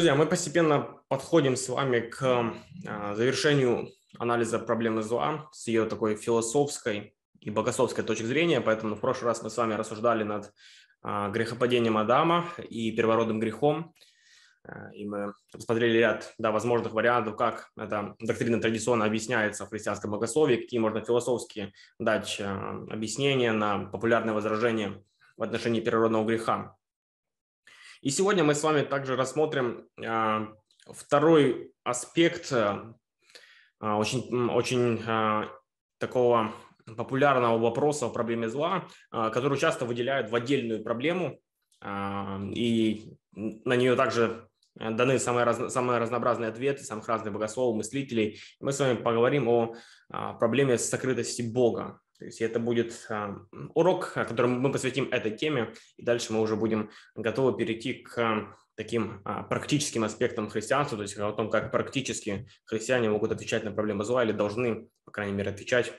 Друзья, мы постепенно подходим с вами к а, завершению анализа проблемы зла с ее такой философской и богословской точки зрения, поэтому в прошлый раз мы с вами рассуждали над а, грехопадением Адама и первородным грехом, а, и мы посмотрели ряд да, возможных вариантов, как эта доктрина традиционно объясняется в христианском богословии, какие можно философски дать объяснения на популярные возражения в отношении первородного греха. И сегодня мы с вами также рассмотрим а, второй аспект а, очень, очень а, такого популярного вопроса о проблеме зла, который часто выделяют в отдельную проблему, и на нее также даны самые, раз, самые разнообразные ответы самых разных богословов, мыслителей. Мы с вами поговорим о проблеме сокрытости Бога. То есть это будет а, урок, которым мы посвятим этой теме, и дальше мы уже будем готовы перейти к таким а, практическим аспектам христианства, то есть о том, как практически христиане могут отвечать на проблемы зла или должны, по крайней мере, отвечать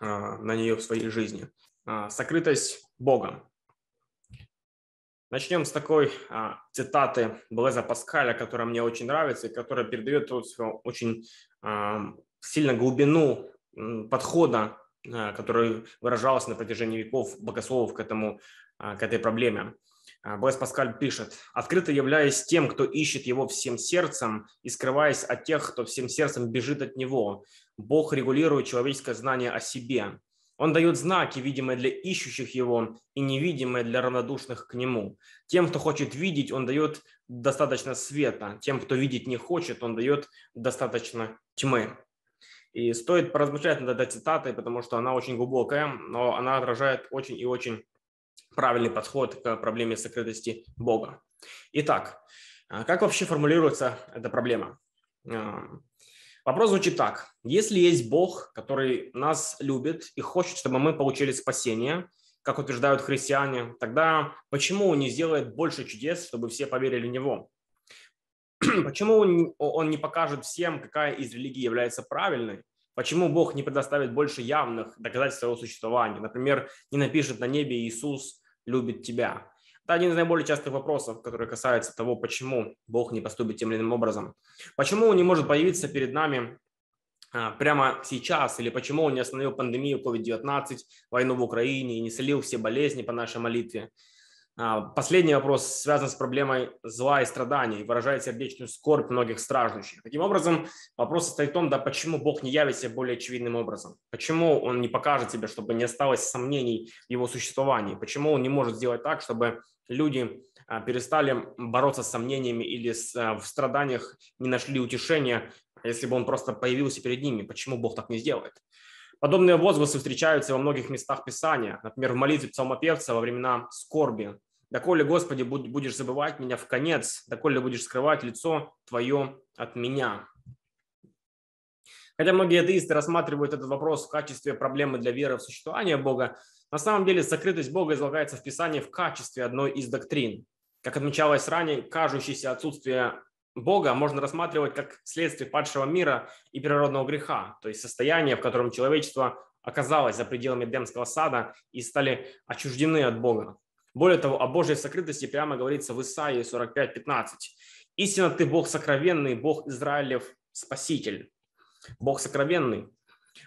а, на нее в своей жизни. Сокрытость Бога. Начнем с такой а, цитаты Блеза Паскаля, которая мне очень нравится и которая передает очень а, сильно глубину подхода а, который выражался на протяжении веков богословов к, этому, а, к этой проблеме. А, Блэс Паскаль пишет, «Открыто являясь тем, кто ищет его всем сердцем и скрываясь от тех, кто всем сердцем бежит от него, Бог регулирует человеческое знание о себе. Он дает знаки, видимые для ищущих его и невидимые для равнодушных к нему. Тем, кто хочет видеть, он дает достаточно света. Тем, кто видеть не хочет, он дает достаточно тьмы. И стоит поразмышлять над этой цитатой, потому что она очень глубокая, но она отражает очень и очень правильный подход к проблеме сокрытости Бога. Итак, а как вообще формулируется эта проблема? А, вопрос звучит так. Если есть Бог, который нас любит и хочет, чтобы мы получили спасение, как утверждают христиане, тогда почему он не сделает больше чудес, чтобы все поверили в Него? Почему он не покажет всем, какая из религий является правильной? Почему Бог не предоставит больше явных доказательств своего существования? Например, не напишет на небе «Иисус любит тебя». Это один из наиболее частых вопросов, который касается того, почему Бог не поступит тем или иным образом. Почему Он не может появиться перед нами а, прямо сейчас, или почему Он не остановил пандемию COVID-19, войну в Украине и не солил все болезни по нашей молитве. А, последний вопрос связан с проблемой зла и страданий, выражает сердечную скорбь многих страждущих. Таким образом, вопрос состоит в том, да, почему Бог не явится более очевидным образом? Почему Он не покажет себе, чтобы не осталось сомнений в Его существовании? Почему Он не может сделать так, чтобы люди а, перестали бороться с сомнениями или а, в страданиях не нашли утешения, если бы Он просто появился перед ними? Почему Бог так не сделает? Подобные возгласы встречаются во многих местах Писания, например, в молитве псалмопевца во времена скорби. «Доколе, Господи, будешь забывать меня в конец, доколе будешь скрывать лицо Твое от меня». Хотя многие атеисты рассматривают этот вопрос в качестве проблемы для веры в существование Бога, на самом деле сокрытость Бога излагается в Писании в качестве одной из доктрин. Как отмечалось ранее, кажущееся отсутствие Бога можно рассматривать как следствие падшего мира и природного греха, то есть состояние, в котором человечество оказалось за пределами Эдемского сада и стали отчуждены от Бога. Более того, о Божьей сокрытости прямо говорится в Исаии 45.15. «Истинно ты Бог сокровенный, Бог Израилев Спаситель». Бог сокровенный.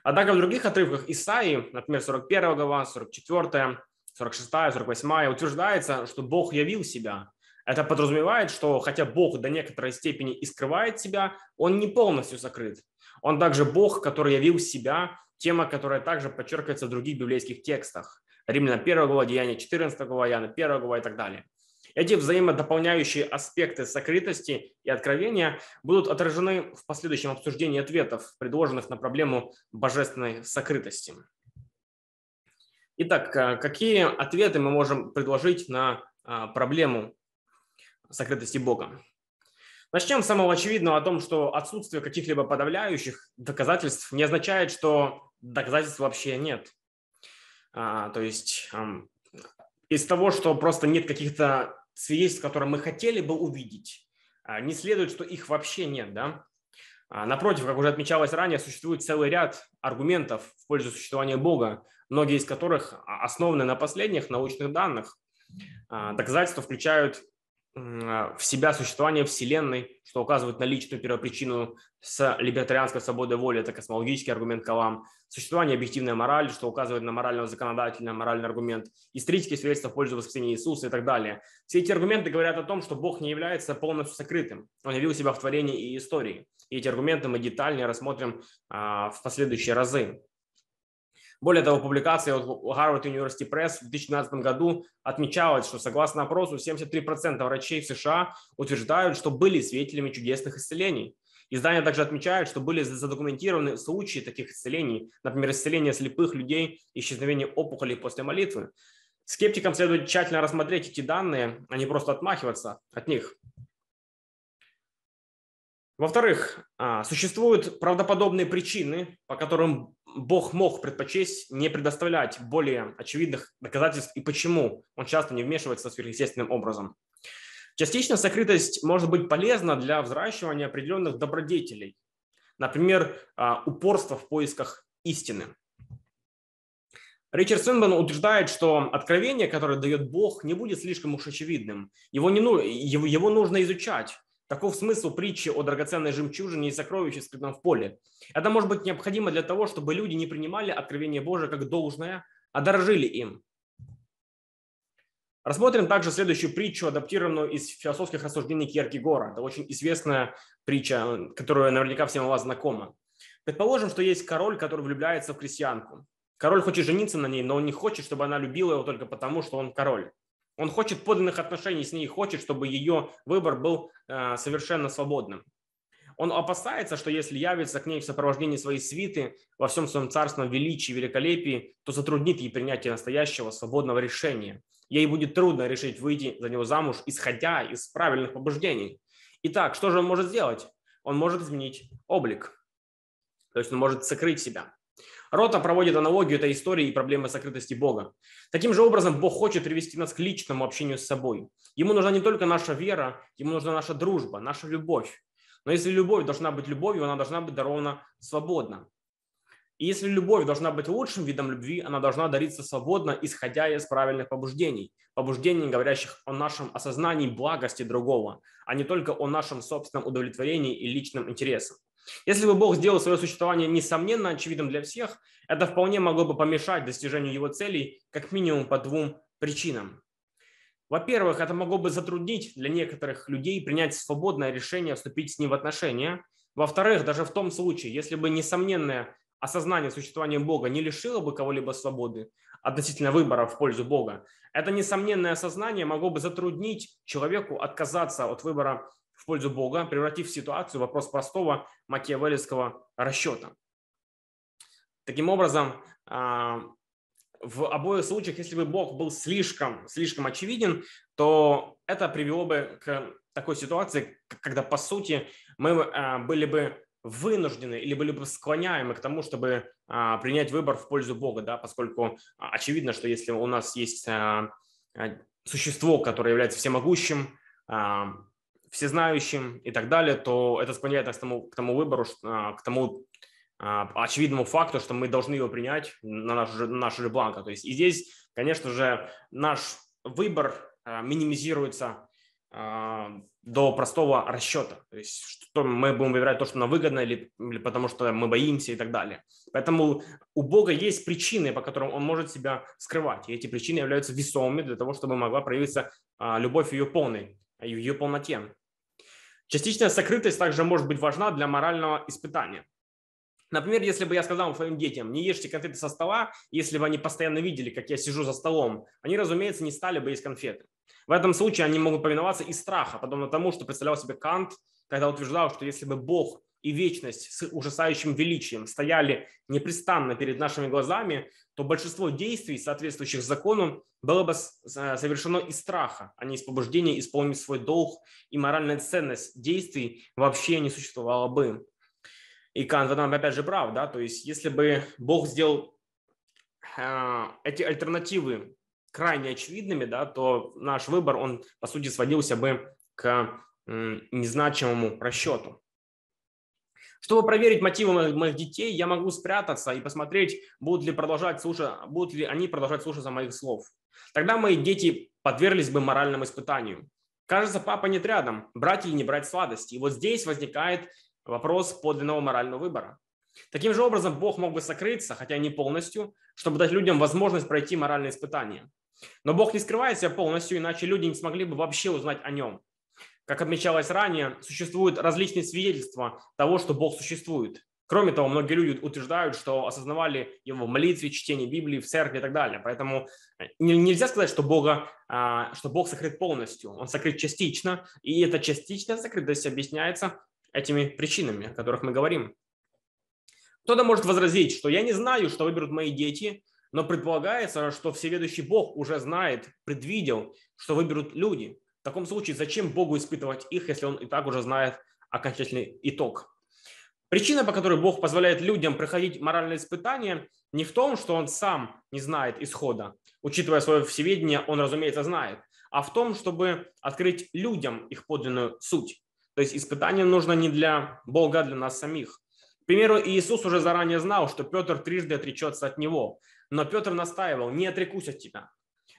Однако в других отрывках Исаии, например, 41 глава, 44, 46, 48, утверждается, что Бог явил себя, это подразумевает, что хотя Бог до некоторой степени и скрывает себя, он не полностью закрыт. Он также Бог, который явил себя, тема, которая также подчеркивается в других библейских текстах. Римляна 1 глава, Деяния 14 глава, Яна 1 глава и так далее. Эти взаимодополняющие аспекты сокрытости и откровения будут отражены в последующем обсуждении ответов, предложенных на проблему божественной сокрытости. Итак, э, какие ответы мы можем предложить на а, проблему сокрытости Бога. Начнем с самого очевидного о том, что отсутствие каких-либо подавляющих доказательств не означает, что доказательств вообще нет. А, то есть эм, из того, что просто нет каких-то свидетельств, которые мы хотели бы увидеть, а, не следует, что их вообще нет. Да? А, напротив, как уже отмечалось ранее, существует целый ряд аргументов в пользу существования Бога, многие из которых основаны на последних научных данных. А, доказательства включают в себя существование Вселенной, что указывает на личную первопричину с либертарианской свободой воли, это космологический аргумент Калам, существование объективной морали, что указывает на морального законодателя, моральный аргумент, исторические свидетельства в пользу воскресения Иисуса и так далее. Все эти аргументы говорят о том, что Бог не является полностью сокрытым. Он явил себя в творении и истории. И эти аргументы мы детальнее рассмотрим а, в последующие разы. Более того, публикация Harvard University Press в 2012 году отмечалась, что согласно опросу 73% врачей в США утверждают, что были свидетелями чудесных исцелений. Издание также отмечает, что были задокументированы случаи таких исцелений, например, исцеление слепых людей, исчезновение опухолей после молитвы. Скептикам следует тщательно рассмотреть эти данные, а не просто отмахиваться от них. Во-вторых, а, существуют правдоподобные причины, по которым Бог мог предпочесть не предоставлять более очевидных доказательств и почему он часто не вмешивается сверхъестественным образом. Частично сокрытость может быть полезна для взращивания определенных добродетелей, например, а, упорство в поисках истины. Ричард Синбан утверждает, что откровение, которое дает Бог, не будет слишком уж очевидным. Его, не, его, его нужно изучать, Таков смысл притчи о драгоценной жемчужине и сокровище, скрытом в поле. Это может быть необходимо для того, чтобы люди не принимали откровение Божие как должное, а дорожили им. Рассмотрим также следующую притчу, адаптированную из философских рассуждений Кierкегора. Это очень известная притча, которая наверняка всем у вас знакома. Предположим, что есть король, который влюбляется в крестьянку. Король хочет жениться на ней, но он не хочет, чтобы она любила его только потому, что он король. Он хочет подлинных отношений с ней, хочет, чтобы ее выбор был э, совершенно свободным. Он опасается, что если явится к ней в сопровождении своей свиты во всем своем царственном величии и великолепии, то затруднит ей принятие настоящего свободного решения. Ей будет трудно решить выйти за него замуж, исходя из правильных побуждений. Итак, что же он может сделать? Он может изменить облик. То есть он может сокрыть себя. Рота проводит аналогию этой истории и проблемы сокрытости Бога. Таким же образом, Бог хочет привести нас к личному общению с собой. Ему нужна не только наша вера, ему нужна наша дружба, наша любовь. Но если любовь должна быть любовью, она должна быть дарована свободно. И если любовь должна быть лучшим видом любви, она должна дариться свободно, исходя из правильных побуждений. Побуждений, говорящих о нашем осознании благости другого, а не только о нашем собственном удовлетворении и личном интересе. Если бы Бог сделал свое существование несомненно очевидным для всех, это вполне могло бы помешать достижению его целей как минимум по двум причинам. Во-первых, это могло бы затруднить для некоторых людей принять свободное решение вступить с ним в отношения. Во-вторых, даже в том случае, если бы несомненное осознание существования Бога не лишило бы кого-либо свободы относительно выбора в пользу Бога, это несомненное осознание могло бы затруднить человеку отказаться от выбора пользу Бога, превратив ситуацию в вопрос простого макиавеллского расчета. Таким образом, а, в обоих случаях, если бы Бог был слишком, слишком очевиден, то это привело бы к такой ситуации, когда, по сути, мы а, были бы вынуждены или были бы склоняемы к тому, чтобы а, принять выбор в пользу Бога, да, поскольку очевидно, что если у нас есть существо, которое является всемогущим, всезнающим и так далее, то это склоняет нас к тому, к тому выбору, а, к тому а, очевидному факту, что мы должны его принять на наш, на наш же бланка. То есть и здесь, конечно же, наш выбор а, минимизируется до простого расчета. То есть что мы будем выбирать то, что нам выгодно, или, или потому что мы боимся и так далее. Поэтому у Бога есть причины, по которым Он может себя скрывать. И эти причины являются весомыми для того, чтобы могла проявиться любовь ее полной, в ее полноте. Частичная сокрытость также может быть важна для морального испытания. Например, если бы я сказал своим детям, не ешьте конфеты со стола, если бы они постоянно видели, как я сижу за столом, они, разумеется, не стали бы есть конфеты. В этом случае они могут повиноваться из страха, подобно тому, что представлял себе Кант, когда утверждал, что если бы Бог и вечность с ужасающим величием стояли непрестанно перед нашими глазами, то большинство действий, соответствующих закону, было бы совершено из страха, а не из побуждения исполнить свой долг, и моральная ценность действий вообще не существовала бы. И Кант в опять же прав, да, то есть если бы Бог сделал э, эти альтернативы крайне очевидными, да, то наш выбор, он по сути сводился бы к незначимому расчету. Чтобы проверить мотивы моих детей, я могу спрятаться и посмотреть, будут ли, продолжать слушать, будут ли они продолжать слушаться моих слов. Тогда мои дети подверглись бы моральному испытанию. Кажется, папа нет рядом, брать или не брать сладости. И вот здесь возникает вопрос подлинного морального выбора. Таким же образом, Бог мог бы сокрыться, хотя не полностью, чтобы дать людям возможность пройти моральные испытания. Но Бог не скрывает себя полностью, иначе люди не смогли бы вообще узнать о нем. Как отмечалось ранее, существуют различные свидетельства того, что Бог существует. Кроме того, многие люди утверждают, что осознавали его в молитве, чтении Библии, в церкви и так далее. Поэтому э, нельзя сказать, что, Бога, а, что Бог сокрыт полностью. Он сокрыт частично, и эта частичная сокрытость объясняется этими причинами, о которых мы говорим. Кто-то может возразить, что я не знаю, что выберут мои дети, но предполагается, что всеведущий Бог уже знает, предвидел, что выберут люди. В таком случае, зачем Богу испытывать их, если он и так уже знает окончательный итог? Причина, по которой Бог позволяет людям проходить моральные испытания, не в том, что он сам не знает исхода. Учитывая свое всеведение, он, разумеется, знает. А в том, чтобы открыть людям их подлинную суть. То есть испытание нужно не для Бога, а для нас самих. К примеру, Иисус уже заранее знал, что Петр трижды отречется от него. Но Петр настаивал, не отрекусь от тебя.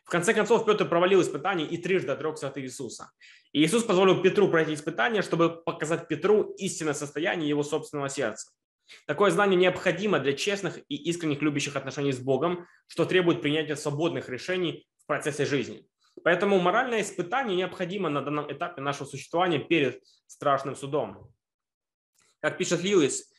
В конце концов, Петр провалил испытание и трижды отрекся от Иисуса. И Иисус позволил Петру пройти испытание, чтобы показать Петру истинное состояние его собственного сердца. Такое знание необходимо для честных и искренних любящих отношений с Богом, что требует принятия свободных решений в процессе жизни. Поэтому моральное испытание необходимо на данном этапе нашего существования перед страшным судом. Как пишет Льюис,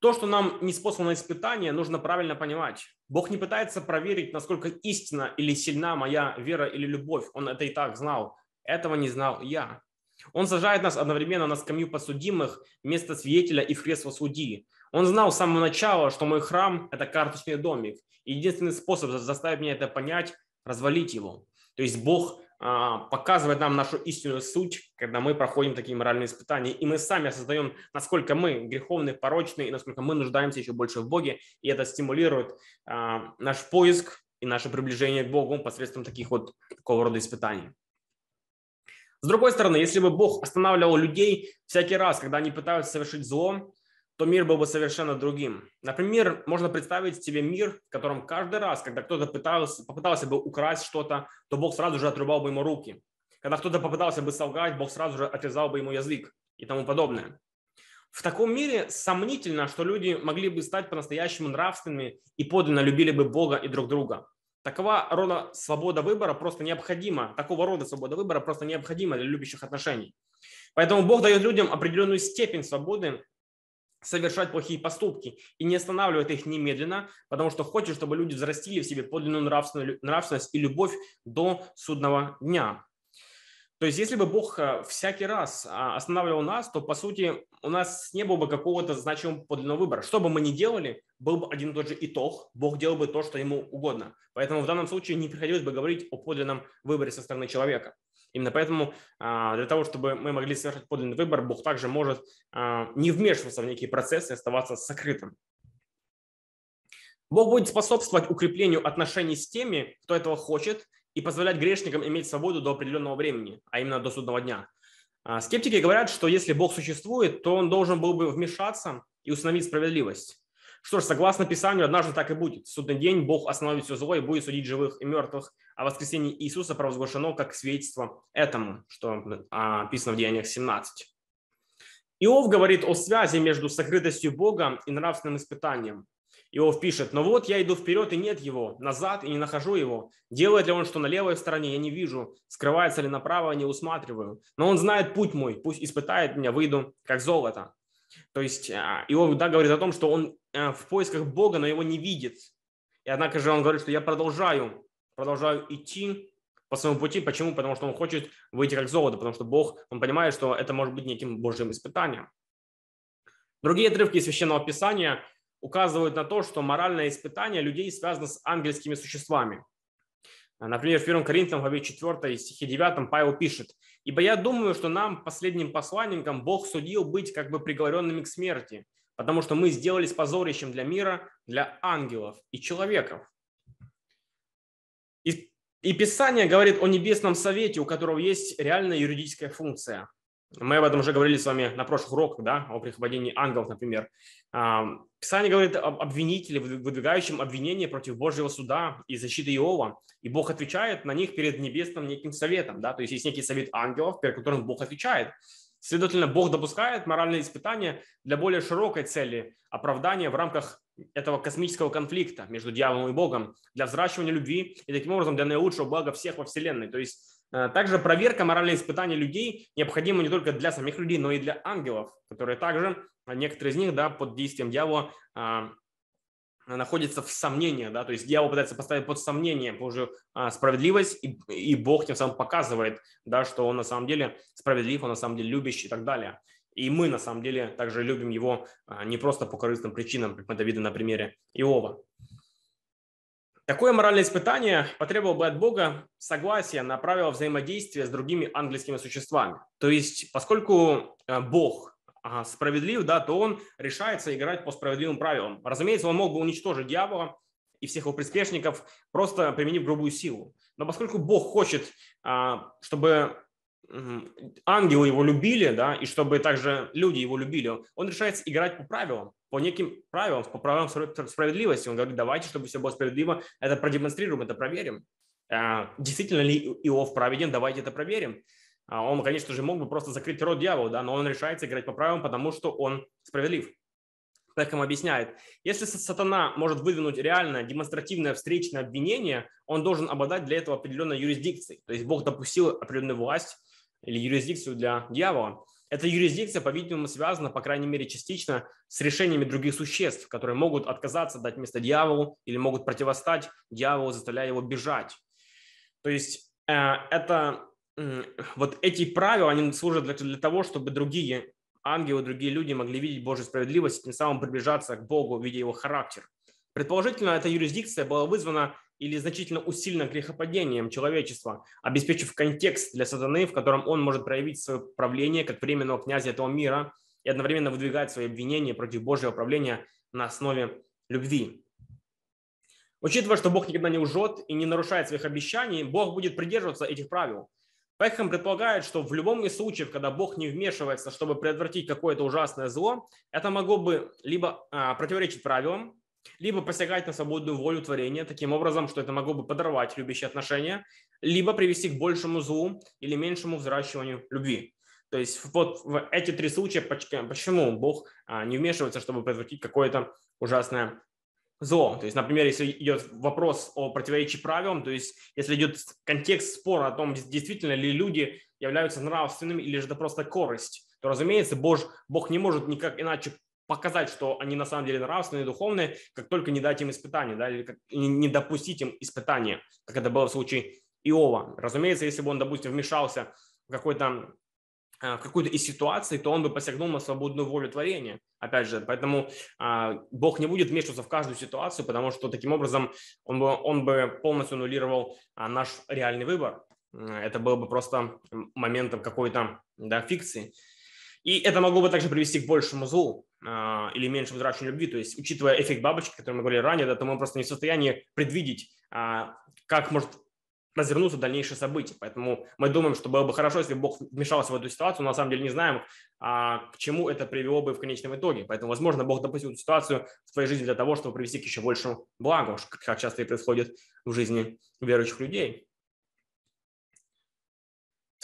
то, что нам не способно испытание, нужно правильно понимать. Бог не пытается проверить, насколько истинна или сильна моя вера или любовь. Он это и так знал. Этого не знал я. Он сажает нас одновременно на скамью подсудимых, вместо свидетеля и в кресло судьи. Он знал с самого начала, что мой храм – это карточный домик. И единственный способ заставить меня это понять – развалить его. То есть Бог показывает нам нашу истинную суть, когда мы проходим такие моральные испытания, и мы сами осознаем, насколько мы греховны, порочны, и насколько мы нуждаемся еще больше в Боге, и это стимулирует а, наш поиск и наше приближение к Богу посредством таких вот такого рода испытаний. С другой стороны, если бы Бог останавливал людей всякий раз, когда они пытаются совершить зло, то мир был бы совершенно другим. Например, можно представить себе мир, в котором каждый раз, когда кто-то пытался, попытался бы украсть что-то, то Бог сразу же отрубал бы ему руки. Когда кто-то попытался бы солгать, Бог сразу же отрезал бы ему язык и тому подобное. В таком мире сомнительно, что люди могли бы стать по-настоящему нравственными и подлинно любили бы Бога и друг друга. Такого рода свобода выбора просто необходима, такого рода свобода выбора просто необходима для любящих отношений. Поэтому Бог дает людям определенную степень свободы совершать плохие поступки и не останавливает их немедленно, потому что хочет, чтобы люди взрастили в себе подлинную нравственность и любовь до судного дня. То есть, если бы Бог э, всякий раз а, останавливал нас, то, по сути, у нас не было бы какого-то значимого подлинного выбора. Что бы мы ни делали, был бы один и тот же итог. Бог делал бы то, что ему угодно. Поэтому в данном случае не приходилось бы говорить о подлинном выборе со стороны человека. Именно поэтому а, для того, чтобы мы могли совершать подлинный выбор, Бог также может а, не вмешиваться в некие процессы и оставаться сокрытым. Бог будет способствовать укреплению отношений с теми, кто этого хочет, и позволять грешникам иметь свободу до определенного времени, а именно до судного дня. А, скептики говорят, что если Бог существует, то он должен был бы вмешаться и установить справедливость. Что ж, согласно Писанию, однажды так и будет. Судный день Бог остановит все зло и будет судить живых и мертвых, а воскресение Иисуса провозглашено как свидетельство этому, что а, описано в Деяниях 17. Иов говорит о связи между сокрытостью Бога и нравственным испытанием. Иов пишет, «Но вот я иду вперед, и нет его, назад, и не нахожу его. Делает ли он что на левой стороне, я не вижу. Скрывается ли направо, не усматриваю. Но он знает путь мой, пусть испытает меня, выйду, как золото». То есть а, Иов да, говорит о том, что он в поисках Бога, но его не видит. И однако же он говорит, что я продолжаю, продолжаю идти по своему пути. Почему? Потому что он хочет выйти как золото, потому что Бог, он понимает, что это может быть неким Божьим испытанием. Другие отрывки Священного Писания указывают на то, что моральное испытание людей связано с ангельскими существами. Например, в 1 Коринфянам, главе 4, стихе 9 Павел пишет, «Ибо я думаю, что нам, последним посланникам, Бог судил быть как бы приговоренными к смерти, потому что мы сделались позорищем для мира, для ангелов и человеков». И, и Писание говорит о небесном совете, у которого есть реальная юридическая функция. Мы об этом уже говорили с вами на прошлых уроках, да, о прихватении ангелов, например. А, Писание говорит об обвинителе, выдвигающем обвинение против Божьего суда и защиты Иова. И Бог отвечает на них перед небесным неким советом. Да? То есть есть некий совет ангелов, перед которым Бог отвечает. Следовательно, Бог допускает моральные испытания для более широкой цели оправдания в рамках этого космического конфликта между дьяволом и Богом, для взращивания любви и таким образом для наилучшего блага всех во Вселенной. То есть Э, также проверка моральных испытаний людей необходима не только для самих людей, но и для ангелов, которые также, а, некоторые из них, да, под действием дьявола а, находятся в сомнении, да, то есть дьявол пытается поставить под сомнение Божью а, справедливость, и, и Бог тем самым показывает, да, что он на самом деле справедлив, он на самом деле любящий и так далее. И мы на самом деле также любим его не просто по корыстным причинам, как мы это видим на примере Иова. Такое моральное испытание потребовало бы от Бога согласия на правила взаимодействия с другими ангельскими существами. То есть, поскольку э, Бог справедлив, да, то он решается играть по справедливым правилам. Разумеется, он мог бы уничтожить дьявола и всех его приспешников, просто применив грубую силу. Но поскольку Бог хочет, а, чтобы ангелы его любили, да, и чтобы также люди его любили, он решается играть по правилам, по неким правилам, по правилам справедливости. Он говорит, давайте, чтобы все было справедливо, это продемонстрируем, это проверим. А, действительно ли Иов праведен, давайте это проверим. А, он, конечно же, мог бы просто закрыть рот дьяволу, да, но он решается играть по правилам, потому что он справедлив. Так им объясняет. Если сатана может выдвинуть реальное демонстративное встречное обвинение, он должен обладать для этого определенной юрисдикцией. То есть Бог допустил определенную власть или юрисдикцию для дьявола. Эта юрисдикция, по-видимому, связана, по крайней мере, частично с решениями других существ, которые могут отказаться дать место дьяволу или могут противостать дьяволу, заставляя его бежать. То есть э, это вот эти правила, они служат для, для того, чтобы другие ангелы, другие люди могли видеть Божью справедливость, тем самым приближаться к Богу, видя его характер. Предположительно, эта юрисдикция была вызвана или значительно усилено грехопадением человечества, обеспечив контекст для сатаны, в котором он может проявить свое правление как временного князя этого мира и одновременно выдвигать свои обвинения против Божьего правления на основе любви. Учитывая, что Бог никогда не лжет и не нарушает своих обещаний, Бог будет придерживаться этих правил. Пекхэм предполагает, что в любом из случаев, когда Бог не вмешивается, чтобы предотвратить какое-то ужасное зло, это могло бы либо а, противоречить правилам, либо посягать на свободную волю творения таким образом, что это могло бы подорвать любящие отношения, либо привести к большему злу или меньшему взращиванию любви. То есть вот в эти три случая, почему Бог а, не вмешивается, чтобы предотвратить какое-то ужасное зло. То есть, например, если идет вопрос о противоречии правилам, то есть если идет контекст спора о том, действительно ли люди являются нравственными или же это просто корость, то, разумеется, Бог, Бог не может никак иначе показать, что они на самом деле нравственные, духовные, как только не дать им испытания, да, или как, не допустить им испытания, как это было в случае Иова. Разумеется, если бы он, допустим, вмешался в какой-то в какую-то из ситуаций, то он бы посягнул на свободную волю творения. Опять же, поэтому а, Бог не будет вмешиваться в каждую ситуацию, потому что таким образом он бы, он бы полностью аннулировал а, наш реальный выбор. Это было бы просто моментом какой-то да, фикции. И это могло бы также привести к большему злу. А, или меньшему взращиванию любви. То есть, учитывая эффект бабочки, о котором мы говорили ранее, да, то мы просто не в состоянии предвидеть, а, как может развернуться дальнейшие события. Поэтому мы думаем, что было бы хорошо, если Бог вмешался в эту ситуацию, но на самом деле не знаем, а, к чему это привело бы в конечном итоге. Поэтому, возможно, Бог допустил эту ситуацию в твоей жизни для того, чтобы привести к еще большему благу, как часто и происходит в жизни верующих людей.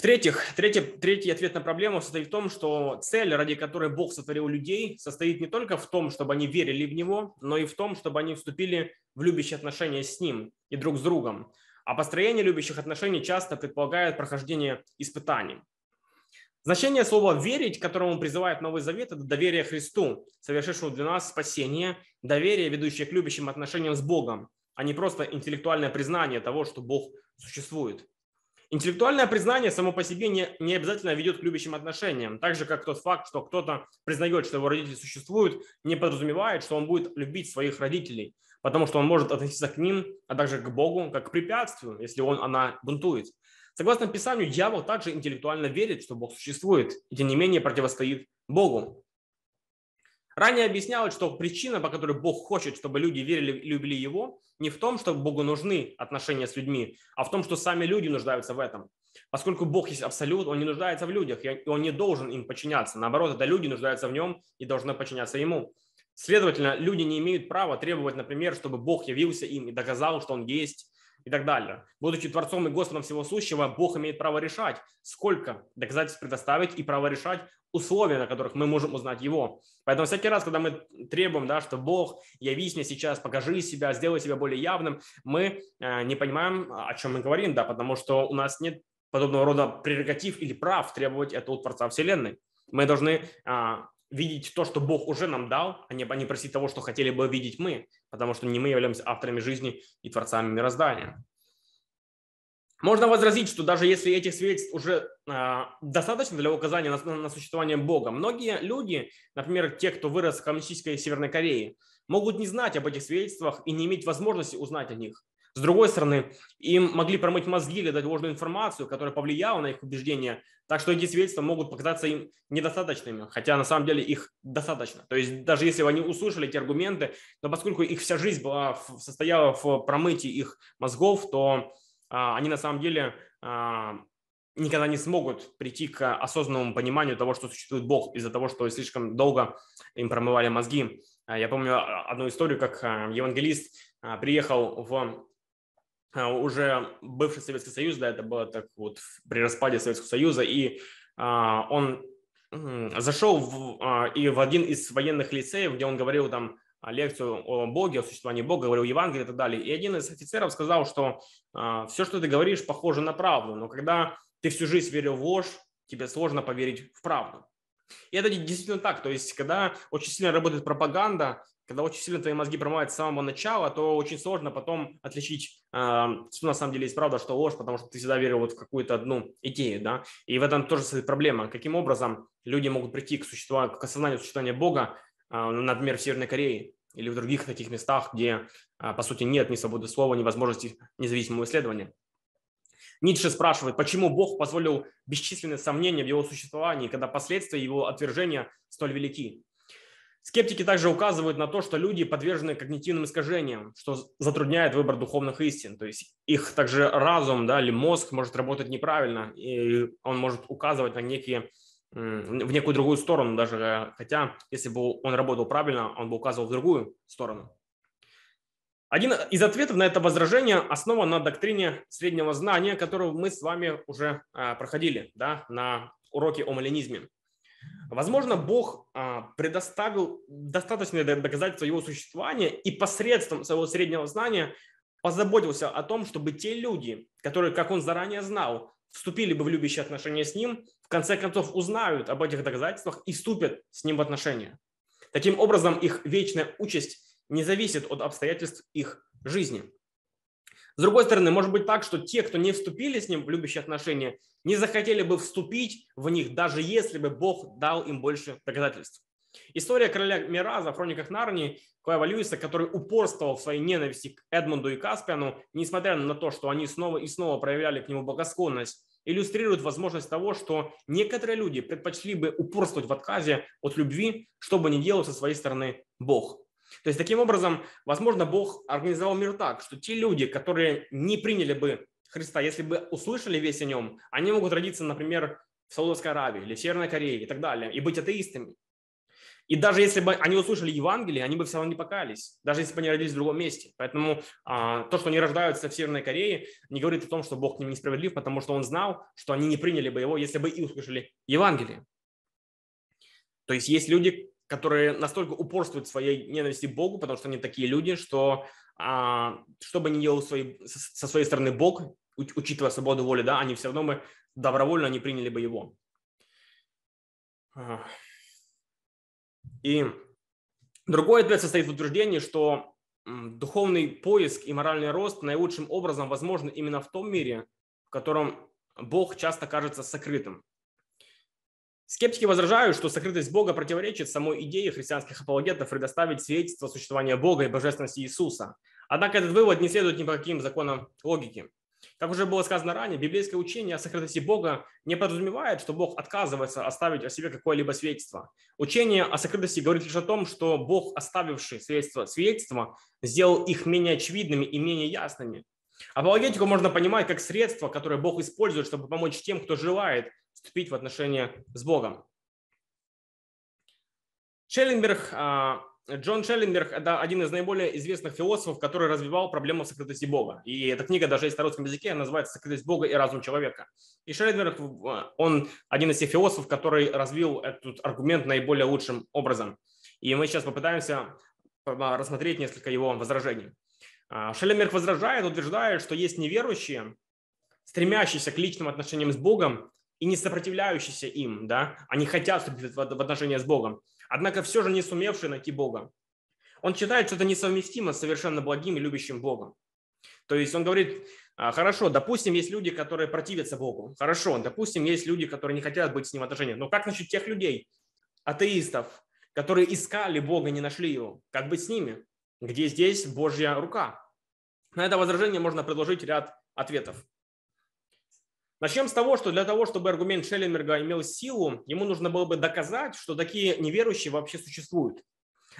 В-третьих, третий, третий ответ на проблему состоит в том, что цель, ради которой Бог сотворил людей, состоит не только в том, чтобы они верили в Него, но и в том, чтобы они вступили в любящие отношения с Ним и друг с другом. А построение любящих отношений часто предполагает прохождение испытаний. Значение слова «верить», которому призывает Новый Завет, это доверие Христу, совершившему для нас спасение, доверие, ведущее к любящим отношениям с Богом, а не просто интеллектуальное признание того, что Бог существует. Интеллектуальное признание само по себе не, не обязательно ведет к любящим отношениям. Так же, как тот факт, что кто-то признает, что его родители существуют, не подразумевает, что он будет любить своих родителей, потому что он может относиться к ним, а также к Богу, как к препятствию, если он, она бунтует. Согласно Писанию, дьявол также интеллектуально верит, что Бог существует, и тем не менее противостоит Богу. Ранее объяснялось, что причина, по которой Бог хочет, чтобы люди верили и любили Его, не в том, что Богу нужны отношения с людьми, а в том, что сами люди нуждаются в этом. Поскольку Бог есть абсолют, Он не нуждается в людях, и Он не должен им подчиняться. Наоборот, это люди нуждаются в Нем и должны подчиняться Ему. Следовательно, люди не имеют права требовать, например, чтобы Бог явился им и доказал, что Он есть и так далее. Будучи Творцом и Господом всего сущего, Бог имеет право решать, сколько доказательств предоставить и право решать условия, на которых мы можем узнать Его. Поэтому всякий раз, когда мы требуем, да, что Бог, явись мне сейчас, покажи себя, сделай себя более явным, мы э, не понимаем, о чем мы говорим, да, потому что у нас нет подобного рода прерогатив или прав требовать это от Творца Вселенной. Мы должны а, видеть то, что Бог уже нам дал, а не, а просить того, что хотели бы видеть мы, потому что не мы являемся авторами жизни и творцами мироздания. Можно возразить, что даже если этих свидетельств уже э, достаточно для указания на, на существование Бога, многие люди, например, те, кто вырос в коммунистической Северной Корее, могут не знать об этих свидетельствах и не иметь возможности узнать о них. С другой стороны, им могли промыть мозги или дать ложную информацию, которая повлияла на их убеждения, так что эти свидетельства могут показаться им недостаточными, хотя на самом деле их достаточно. То есть даже если они услышали эти аргументы, но поскольку их вся жизнь была, состояла в промытии их мозгов, то а, они на самом деле а, никогда не смогут прийти к осознанному пониманию того, что существует Бог, из-за того, что слишком долго им промывали мозги. А, я помню одну историю, как евангелист приехал в а, уже бывший Советский Союз, да, это было так вот при распаде Советского Союза, и а, он зашел в, а, и в один из военных лицеев, где он говорил там лекцию о Боге, о существовании Бога, говорил Евангелие и так далее. И один из офицеров сказал, что а, все, что ты говоришь, похоже на правду, но когда ты всю жизнь верил в ложь, тебе сложно поверить в правду. И это действительно так. То есть, когда очень сильно работает пропаганда, когда очень сильно твои мозги промывают с самого начала, то очень сложно потом отличить, что на самом деле есть правда, что ложь, потому что ты всегда верил вот в какую-то одну идею, да, и в этом тоже стоит проблема. Каким образом люди могут прийти к, существованию, к осознанию существования Бога, а, например, в Северной Корее или в других таких местах, где, а, по сути, нет ни свободы слова, ни возможности независимого исследования. Ницше спрашивает, почему Бог позволил бесчисленные сомнения в его существовании, когда последствия его отвержения столь велики. Скептики также указывают на то, что люди подвержены когнитивным искажениям, что затрудняет выбор духовных истин. То есть их также разум да, или мозг может работать неправильно, и он может указывать на некие, в некую другую сторону даже, хотя если бы он работал правильно, он бы указывал в другую сторону. Один из ответов на это возражение основан на доктрине среднего знания, которую мы с вами уже а, проходили да, на уроке о малинизме. Возможно, Бог а, предоставил достаточное доказательство его существования и посредством своего среднего знания позаботился о том, чтобы те люди, которые, как он заранее знал, вступили бы в любящие отношения с ним, в конце концов узнают об этих доказательствах и вступят с ним в отношения. Таким образом, их вечная участь не зависит от обстоятельств их жизни. С другой стороны, может быть так, что те, кто не вступили с ним в любящие отношения, не захотели бы вступить в них, даже если бы Бог дал им больше доказательств. История короля Мираза в хрониках Нарнии Клайва Льюиса, который упорствовал в своей ненависти к Эдмунду и Каспиану, несмотря на то, что они снова и снова проявляли к нему богосклонность, иллюстрирует возможность того, что некоторые люди предпочли бы упорствовать в отказе от любви, что бы ни делал со своей стороны Бог. То есть таким образом, возможно, Бог организовал мир так, что те люди, которые не приняли бы Христа, если бы услышали весь о нем, они могут родиться, например, в Саудовской Аравии или Северной Корее и так далее, и быть атеистами. И даже если бы они услышали Евангелие, они бы все равно не покаялись, даже если бы они родились в другом месте. Поэтому а, то, что они рождаются в Северной Корее, не говорит о том, что Бог к ним несправедлив, потому что Он знал, что они не приняли бы Его, если бы и услышали Евангелие. То есть есть люди, которые настолько упорствуют в своей ненависти к Богу, потому что они такие люди, что а, что бы ни делал свои, со своей стороны Бог, учитывая свободу воли, да, они все равно бы добровольно не приняли бы его. И другой ответ состоит в утверждении, что духовный поиск и моральный рост наилучшим образом возможны именно в том мире, в котором Бог часто кажется сокрытым. Скептики возражают, что сокрытость Бога противоречит самой идее христианских апологетов предоставить свидетельство существования Бога и божественности Иисуса. Однако этот вывод не следует ни по каким законам логики. Как уже было сказано ранее, библейское учение о сокрытости Бога не подразумевает, что Бог отказывается оставить о себе какое-либо свидетельство. Учение о сокрытости говорит лишь о том, что Бог, оставивший свидетельство, свидетельство сделал их менее очевидными и менее ясными. Апологетику можно понимать как средство, которое Бог использует, чтобы помочь тем, кто желает вступить в отношения с Богом. Шелленберг а, Джон Шелленберг – это один из наиболее известных философов, который развивал проблему сокрытости Бога. И эта книга даже есть на русском языке, называется «Сокрытость Бога и разум человека». И Шелленберг, он один из тех философов, который развил этот аргумент наиболее лучшим образом. И мы сейчас попытаемся рассмотреть несколько его возражений. А, Шелленберг возражает, утверждает, что есть неверующие, стремящиеся к личным отношениям с Богом и не сопротивляющиеся им, да, они хотят вступить в отношения с Богом, однако все же не сумевший найти Бога. Он считает, что это несовместимо с совершенно благим и любящим Богом. То есть он говорит, «А, хорошо, допустим, есть люди, которые противятся Богу. Хорошо, допустим, есть люди, которые не хотят быть с ним в отношениях. Но как насчет тех людей, атеистов, которые искали Бога, не нашли его? Как быть с ними? Где здесь Божья рука? На это возражение можно предложить ряд ответов. Начнем с того, что для того, чтобы аргумент Шелленберга имел силу, ему нужно было бы доказать, что такие неверующие вообще существуют.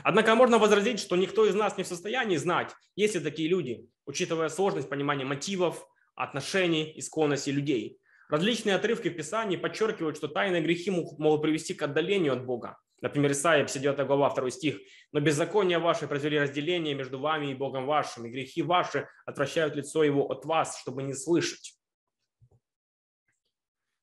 Однако можно возразить, что никто из нас не в состоянии знать, есть ли такие люди, учитывая сложность понимания мотивов, отношений и склонностей людей. Различные отрывки в Писании подчеркивают, что тайные грехи могут привести к отдалению от Бога. Например, Исаия 59 глава, 2 стих. «Но беззаконие ваше произвели разделение между вами и Богом вашим, и грехи ваши отвращают лицо его от вас, чтобы не слышать».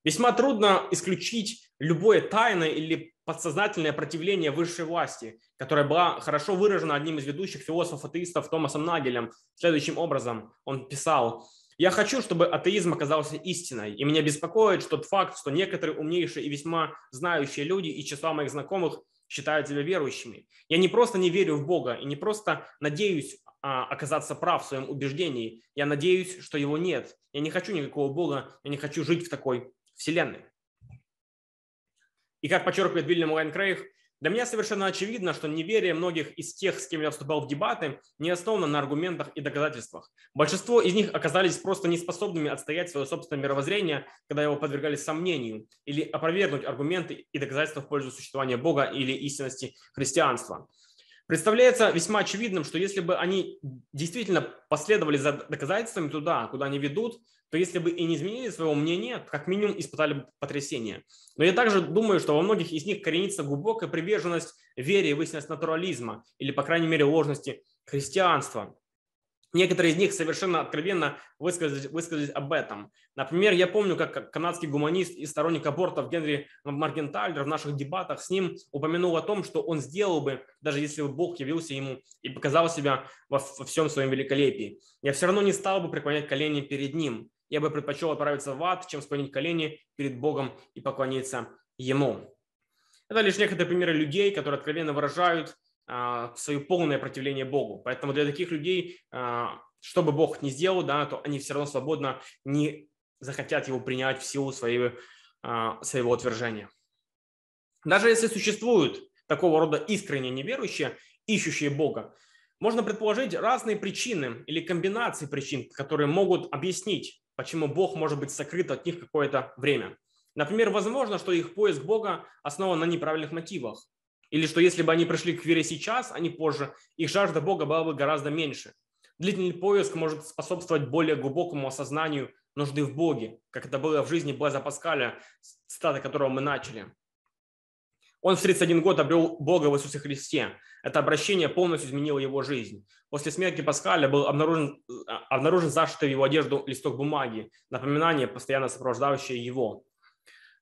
Весьма трудно исключить любое тайное или подсознательное противление высшей власти, которая была хорошо выражена одним из ведущих философов-атеистов Томасом Нагелем. Следующим образом он писал, «Я хочу, чтобы атеизм оказался истиной, и меня беспокоит тот факт, что некоторые умнейшие и весьма знающие люди из числа моих знакомых считают себя верующими. Я не просто не верю в Бога и не просто надеюсь а, оказаться прав в своем убеждении. Я надеюсь, что его нет. Я не хочу никакого Бога, я не хочу жить в такой Вселенной. И как подчеркивает Вильям Лайн Крейг, для меня совершенно очевидно, что неверие многих из тех, с кем я вступал в дебаты, не основано на аргументах и доказательствах. Большинство из них оказались просто неспособными отстоять свое собственное мировоззрение, когда его подвергали сомнению, или опровергнуть аргументы и доказательства в пользу существования Бога или истинности христианства. Представляется весьма очевидным, что если бы они действительно последовали за доказательствами туда, куда они ведут, то если бы и не изменили своего мнения, как минимум испытали бы потрясение. Но я также думаю, что во многих из них коренится глубокая приверженность вере в истинность натурализма или, по крайней мере, ложности христианства. Некоторые из них совершенно откровенно высказались, высказались об этом. Например, я помню, как канадский гуманист и сторонник абортов Генри Маргенталер в наших дебатах с ним упомянул о том, что он сделал бы, даже если бы Бог явился ему и показал себя во всем своем великолепии. Я все равно не стал бы преклонять колени перед ним я бы предпочел отправиться в ад, чем склонить колени перед Богом и поклониться Ему. Это лишь некоторые примеры людей, которые откровенно выражают а, свое полное противление Богу. Поэтому для таких людей, а, что бы Бог ни сделал, да, то они все равно свободно не захотят его принять в силу своего, а, своего утверждения. Даже если существуют такого рода искренне неверующие, ищущие Бога, можно предположить разные причины или комбинации причин, которые могут объяснить почему Бог может быть сокрыт от них какое-то время. Например, возможно, что их поиск Бога основан на неправильных мотивах. Или что если бы они пришли к вере сейчас, а не позже, их жажда Бога была бы гораздо меньше. Длительный поиск может способствовать более глубокому осознанию нужды в Боге, как это было в жизни Блаза Паскаля, цитаты которого мы начали. Он в 31 год обрел Бога в Иисусе Христе. Это обращение полностью изменило его жизнь. После смерти Паскаля был обнаружен, а, обнаружен зашитый в его одежду листок бумаги, напоминание, постоянно сопровождающее его.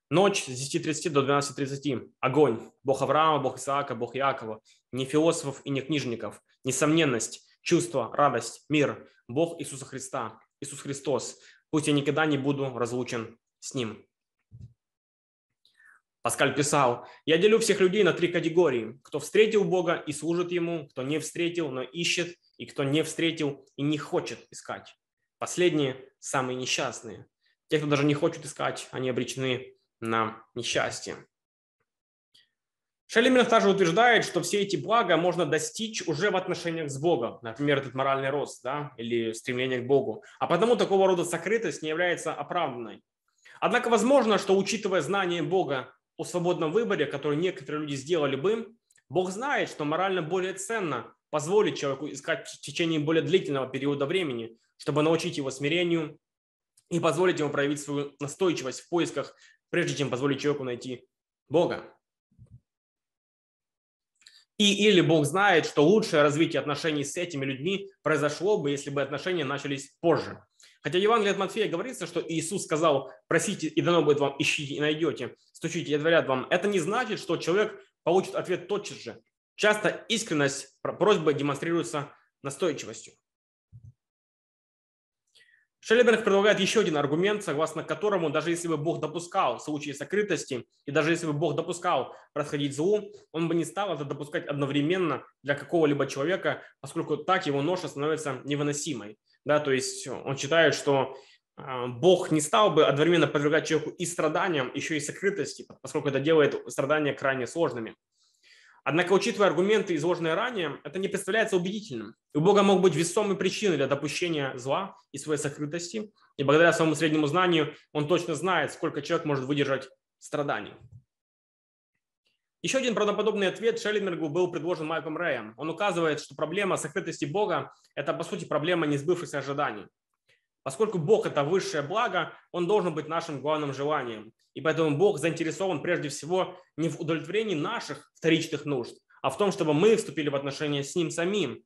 Ночь с 10.30 до 12.30. Огонь. Бог Авраама, Бог Исаака, Бог Якова. Не философов и не книжников. Несомненность, чувство, радость, мир. Бог Иисуса Христа. Иисус Христос. Пусть я никогда не буду разлучен с Ним. Паскаль писал, «Я делю всех людей на три категории. Кто встретил Бога и служит Ему, кто не встретил, но ищет, и кто не встретил и не хочет искать. Последние – самые несчастные. Те, кто даже не хочет искать, они обречены на несчастье. Шеллимер также утверждает, что все эти блага можно достичь уже в отношениях с Богом, например, этот моральный рост да, или стремление к Богу. А потому такого рода сокрытость не является оправданной. Однако возможно, что учитывая знание Бога о свободном выборе, который некоторые люди сделали бы, Бог знает, что морально более ценно позволить человеку искать в течение более длительного периода времени, чтобы научить его смирению и позволить ему проявить свою настойчивость в поисках, прежде чем позволить человеку найти Бога. И или Бог знает, что лучшее развитие отношений с этими людьми произошло бы, если бы отношения начались позже. Хотя в Евангелии от Матфея говорится, что Иисус сказал, просите и дано будет вам, ищите и найдете, стучите и отворят вам. Это не значит, что человек получит ответ тотчас же. Часто искренность просьбы демонстрируется настойчивостью. Шеллеберг предлагает еще один аргумент, согласно которому даже если бы Бог допускал случаи сокрытости, и даже если бы Бог допускал происходить злу, он бы не стал это допускать одновременно для какого-либо человека, поскольку так его ноша становится невыносимой. Да, то есть он считает, что а, Бог не стал бы одновременно подвергать человеку и страданиям, еще и сокрытости, поскольку это делает страдания крайне сложными. Однако, учитывая аргументы, изложенные ранее, это не представляется убедительным. У Бога могут быть весомые причины для допущения зла и своей сокрытости, и благодаря своему среднему знанию он точно знает, сколько человек может выдержать страданий. Еще один правдоподобный ответ Шелленбергу был предложен Майком Рэем. Он указывает, что проблема сокрытости Бога – это, по сути, проблема несбывшихся ожиданий. Поскольку Бог – это высшее благо, Он должен быть нашим главным желанием. И поэтому Бог заинтересован прежде всего не в удовлетворении наших вторичных нужд, а в том, чтобы мы вступили в отношения с Ним самим,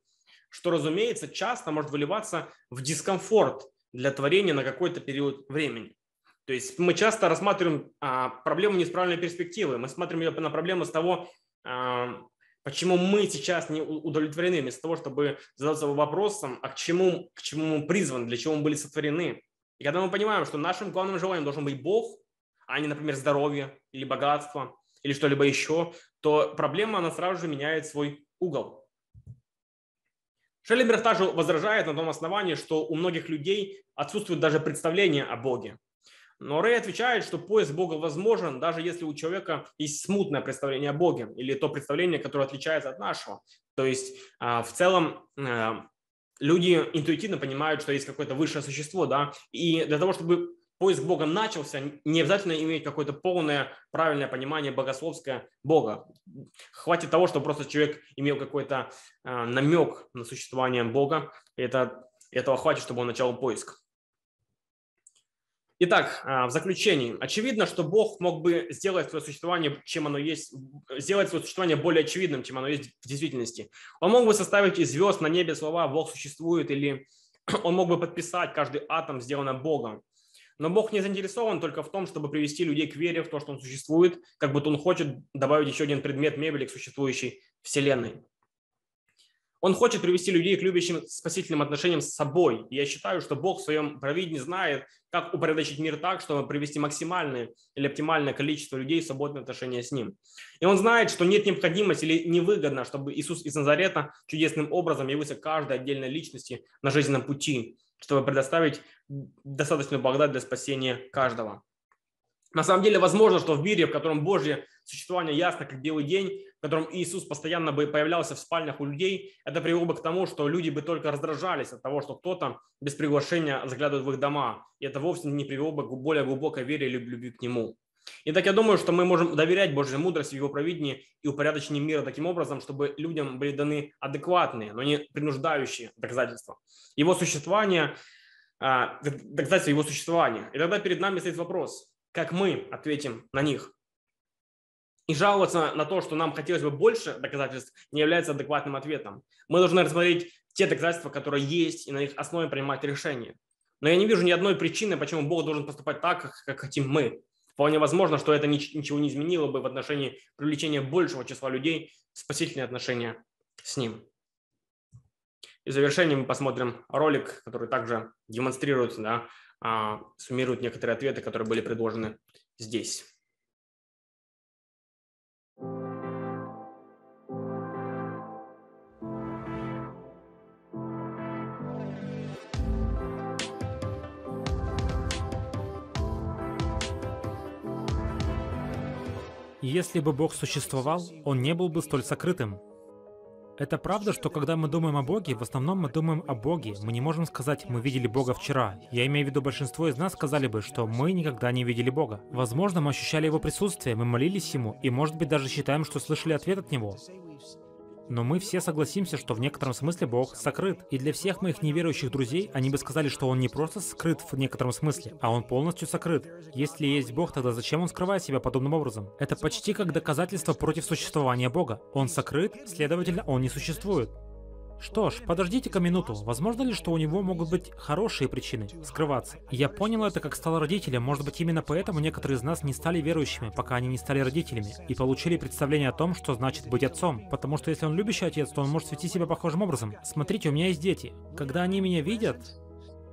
что, разумеется, часто может выливаться в дискомфорт для творения на какой-то период времени. То есть мы часто рассматриваем а, проблему не с правильной перспективы, мы смотрим на проблему с того, а, Почему мы сейчас не удовлетворены, вместо того, чтобы задаться вопросом, а к чему, к чему мы призваны, для чего мы были сотворены. И когда мы понимаем, что нашим главным желанием должен быть Бог, а не, например, здоровье или богатство или что-либо еще, то проблема, она сразу же меняет свой угол. Шелленберг также возражает на том основании, что у многих людей отсутствует даже представление о Боге. Но Рэй отвечает, что поиск Бога возможен, даже если у человека есть смутное представление о Боге или то представление, которое отличается от нашего. То есть а, в целом а, люди интуитивно понимают, что есть какое-то высшее существо, да, и для того, чтобы поиск Бога начался, не обязательно иметь какое-то полное правильное понимание богословское Бога. Хватит того, что просто человек имел какой-то а, намек на существование Бога, это, этого хватит, чтобы он начал поиск. Итак, а, в заключении, очевидно, что Бог мог бы сделать свое существование, чем оно есть, сделать свое существование более очевидным, чем оно есть в действительности. Он мог бы составить из звезд на небе слова «Бог существует» или он мог бы подписать каждый атом, сделанный Богом. Но Бог не заинтересован только в том, чтобы привести людей к вере в то, что Он существует, как будто Он хочет добавить еще один предмет мебели к существующей Вселенной. Он хочет привести людей к любящим спасительным отношениям с собой. И я считаю, что Бог в своем провидении знает, как упорядочить мир так, чтобы привести максимальное или оптимальное количество людей в свободное отношение с Ним. И Он знает, что нет необходимости или невыгодно, чтобы Иисус из Назарета чудесным образом явился каждой отдельной личности на жизненном пути, чтобы предоставить достаточную благодать для спасения каждого. На самом деле возможно, что в мире, в котором Божье существование ясно, как белый день, в котором Иисус постоянно бы появлялся в спальнях у людей, это привело бы к тому, что люди бы только раздражались от того, что кто-то без приглашения заглядывает в их дома. И это вовсе не привело бы к более глубокой вере или любви к Нему. И так я думаю, что мы можем доверять Божьей мудрости, Его провидении и упорядочению мира таким образом, чтобы людям были даны адекватные, но не принуждающие доказательства. Его существование, а, доказательства Его существования. И тогда перед нами стоит вопрос, как мы ответим на них. И жаловаться на то, что нам хотелось бы больше доказательств, не является адекватным ответом. Мы должны рассмотреть те доказательства, которые есть, и на их основе принимать решения. Но я не вижу ни одной причины, почему Бог должен поступать так, как, хотим мы. Вполне возможно, что это ничего не изменило бы в отношении привлечения большего числа людей в спасительные отношения с Ним. И в завершении мы посмотрим ролик, который также демонстрирует да, а, суммируют некоторые ответы, которые были предложены здесь. Если бы Бог существовал, Он не был бы столь сокрытым. Это правда, что когда мы думаем о Боге, в основном мы думаем о Боге. Мы не можем сказать «мы видели Бога вчера». Я имею в виду, большинство из нас сказали бы, что мы никогда не видели Бога. Возможно, мы ощущали Его присутствие, мы молились Ему, и может быть даже считаем, что слышали ответ от Него. Но мы все согласимся, что в некотором смысле Бог сокрыт. И для всех моих неверующих друзей они бы сказали, что Он не просто скрыт в некотором смысле, а Он полностью сокрыт. Если есть Бог, тогда зачем Он скрывает себя подобным образом? Это почти как доказательство против существования Бога. Он сокрыт, следовательно, Он не существует. Что ж, подождите-ка минуту. Возможно ли, что у него могут быть хорошие причины скрываться? Я понял это, как стал родителем. Может быть, именно поэтому некоторые из нас не стали верующими, пока они не стали родителями, и получили представление о том, что значит быть отцом. Потому что если он любящий отец, то он может вести себя похожим образом. Смотрите, у меня есть дети. Когда они меня видят,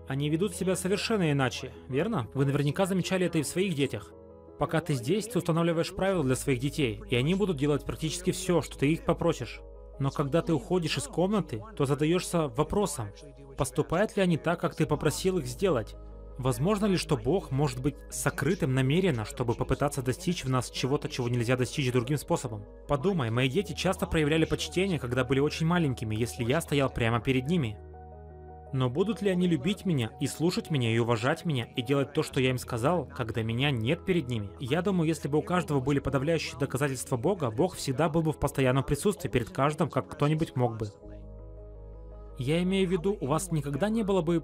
они ведут себя совершенно иначе, верно? Вы наверняка замечали это и в своих детях. Пока ты здесь, ты устанавливаешь правила для своих детей, и они будут делать практически все, что ты их попросишь. Но когда ты уходишь из комнаты, то задаешься вопросом, поступают ли они так, как ты попросил их сделать? Возможно ли, что Бог может быть сокрытым намеренно, чтобы попытаться достичь в нас чего-то, чего нельзя достичь другим способом? Подумай, мои дети часто проявляли почтение, когда были очень маленькими, если я стоял прямо перед ними. Но будут ли они любить меня и слушать меня и уважать меня и делать то, что я им сказал, когда меня нет перед ними? Я думаю, если бы у каждого были подавляющие доказательства Бога, Бог всегда был бы в постоянном присутствии перед каждым, как кто-нибудь мог бы. Я имею в виду, у вас никогда не было бы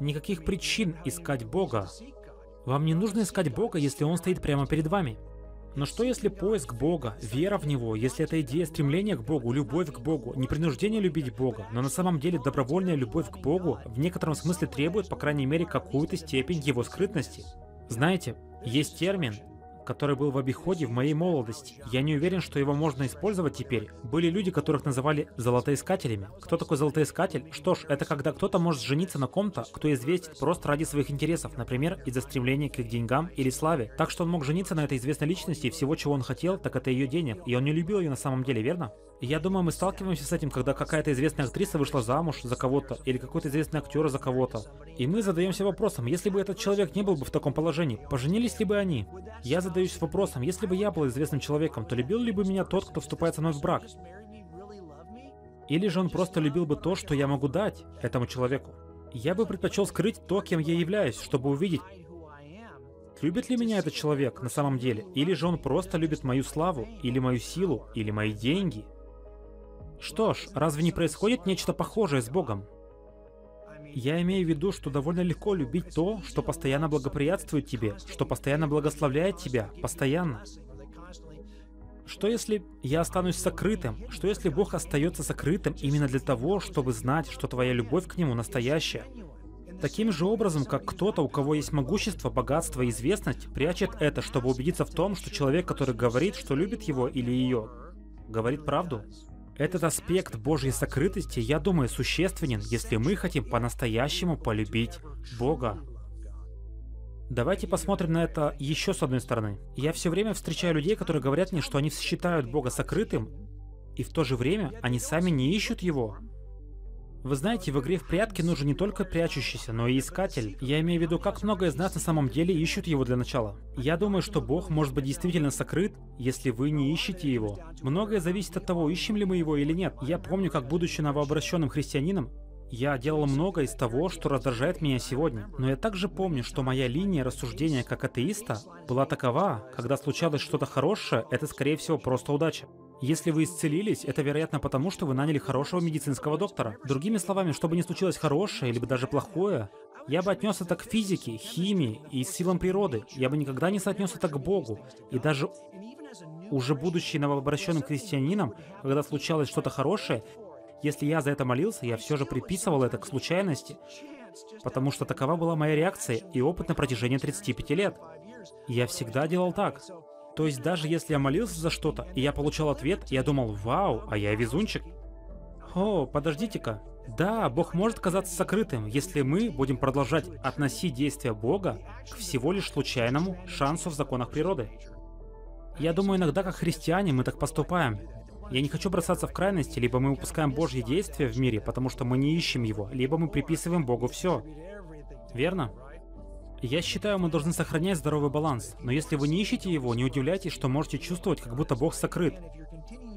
никаких причин искать Бога. Вам не нужно искать Бога, если Он стоит прямо перед вами. Но что если поиск Бога, вера в Него, если это идея стремления к Богу, любовь к Богу, не принуждение любить Бога, но на самом деле добровольная любовь к Богу в некотором смысле требует, по крайней мере, какую-то степень Его скрытности? Знаете, есть термин который был в обиходе в моей молодости. Я не уверен, что его можно использовать теперь. Были люди, которых называли золотоискателями. Кто такой золотоискатель? Что ж, это когда кто-то может жениться на ком-то, кто известен просто ради своих интересов, например, из-за стремления к их деньгам или славе. Так что он мог жениться на этой известной личности, и всего, чего он хотел, так это ее денег. И он не любил ее на самом деле, верно? Я думаю, мы сталкиваемся с этим, когда какая-то известная актриса вышла замуж за кого-то, или какой-то известный актер за кого-то. И мы задаемся вопросом, если бы этот человек не был бы в таком положении, поженились ли бы они? Я задаюсь вопросом, если бы я был известным человеком, то любил ли бы меня тот, кто вступает со мной в брак? Или же он просто любил бы то, что я могу дать этому человеку? Я бы предпочел скрыть то, кем я являюсь, чтобы увидеть, любит ли меня этот человек на самом деле, или же он просто любит мою славу, или мою силу, или мои деньги – что ж, разве не происходит нечто похожее с Богом? Я имею в виду, что довольно легко любить то, что постоянно благоприятствует тебе, что постоянно благословляет тебя, постоянно. Что если я останусь сокрытым? Что если Бог остается сокрытым именно для того, чтобы знать, что твоя любовь к Нему настоящая? Таким же образом, как кто-то, у кого есть могущество, богатство и известность, прячет это, чтобы убедиться в том, что человек, который говорит, что любит его или ее, говорит правду. Этот аспект Божьей сокрытости, я думаю, существенен, если мы хотим по-настоящему полюбить Бога. Давайте посмотрим на это еще с одной стороны. Я все время встречаю людей, которые говорят мне, что они считают Бога сокрытым, и в то же время они сами не ищут Его. Вы знаете, в игре в прятки нужен не только прячущийся, но и искатель. Я имею в виду, как много из нас на самом деле ищут его для начала. Я думаю, что Бог может быть действительно сокрыт, если вы не ищете его. Многое зависит от того, ищем ли мы его или нет. Я помню, как будучи новообращенным христианином, я делал много из того, что раздражает меня сегодня. Но я также помню, что моя линия рассуждения как атеиста была такова, когда случалось что-то хорошее, это скорее всего просто удача. Если вы исцелились, это вероятно потому, что вы наняли хорошего медицинского доктора. Другими словами, чтобы не случилось хорошее или даже плохое, я бы отнес это к физике, химии и силам природы. Я бы никогда не соотнес это к Богу. И даже уже будучи новообращенным христианином, когда случалось что-то хорошее, если я за это молился, я все же приписывал это к случайности, потому что такова была моя реакция и опыт на протяжении 35 лет. Я всегда делал так. То есть даже если я молился за что-то, и я получал ответ, я думал, вау, а я везунчик. О, подождите-ка. Да, Бог может казаться сокрытым, если мы будем продолжать относить действия Бога к всего лишь случайному шансу в законах природы. Я думаю, иногда как христиане мы так поступаем. Я не хочу бросаться в крайности, либо мы упускаем Божье действие в мире, потому что мы не ищем его, либо мы приписываем Богу все. Верно? Я считаю, мы должны сохранять здоровый баланс, но если вы не ищете его, не удивляйтесь, что можете чувствовать, как будто Бог сокрыт.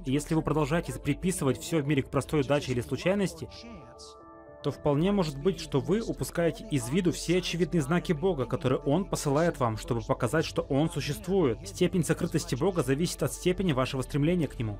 И если вы продолжаете приписывать все в мире к простой удаче или случайности, то вполне может быть, что вы упускаете из виду все очевидные знаки Бога, которые Он посылает вам, чтобы показать, что Он существует. Степень сокрытости Бога зависит от степени вашего стремления к Нему.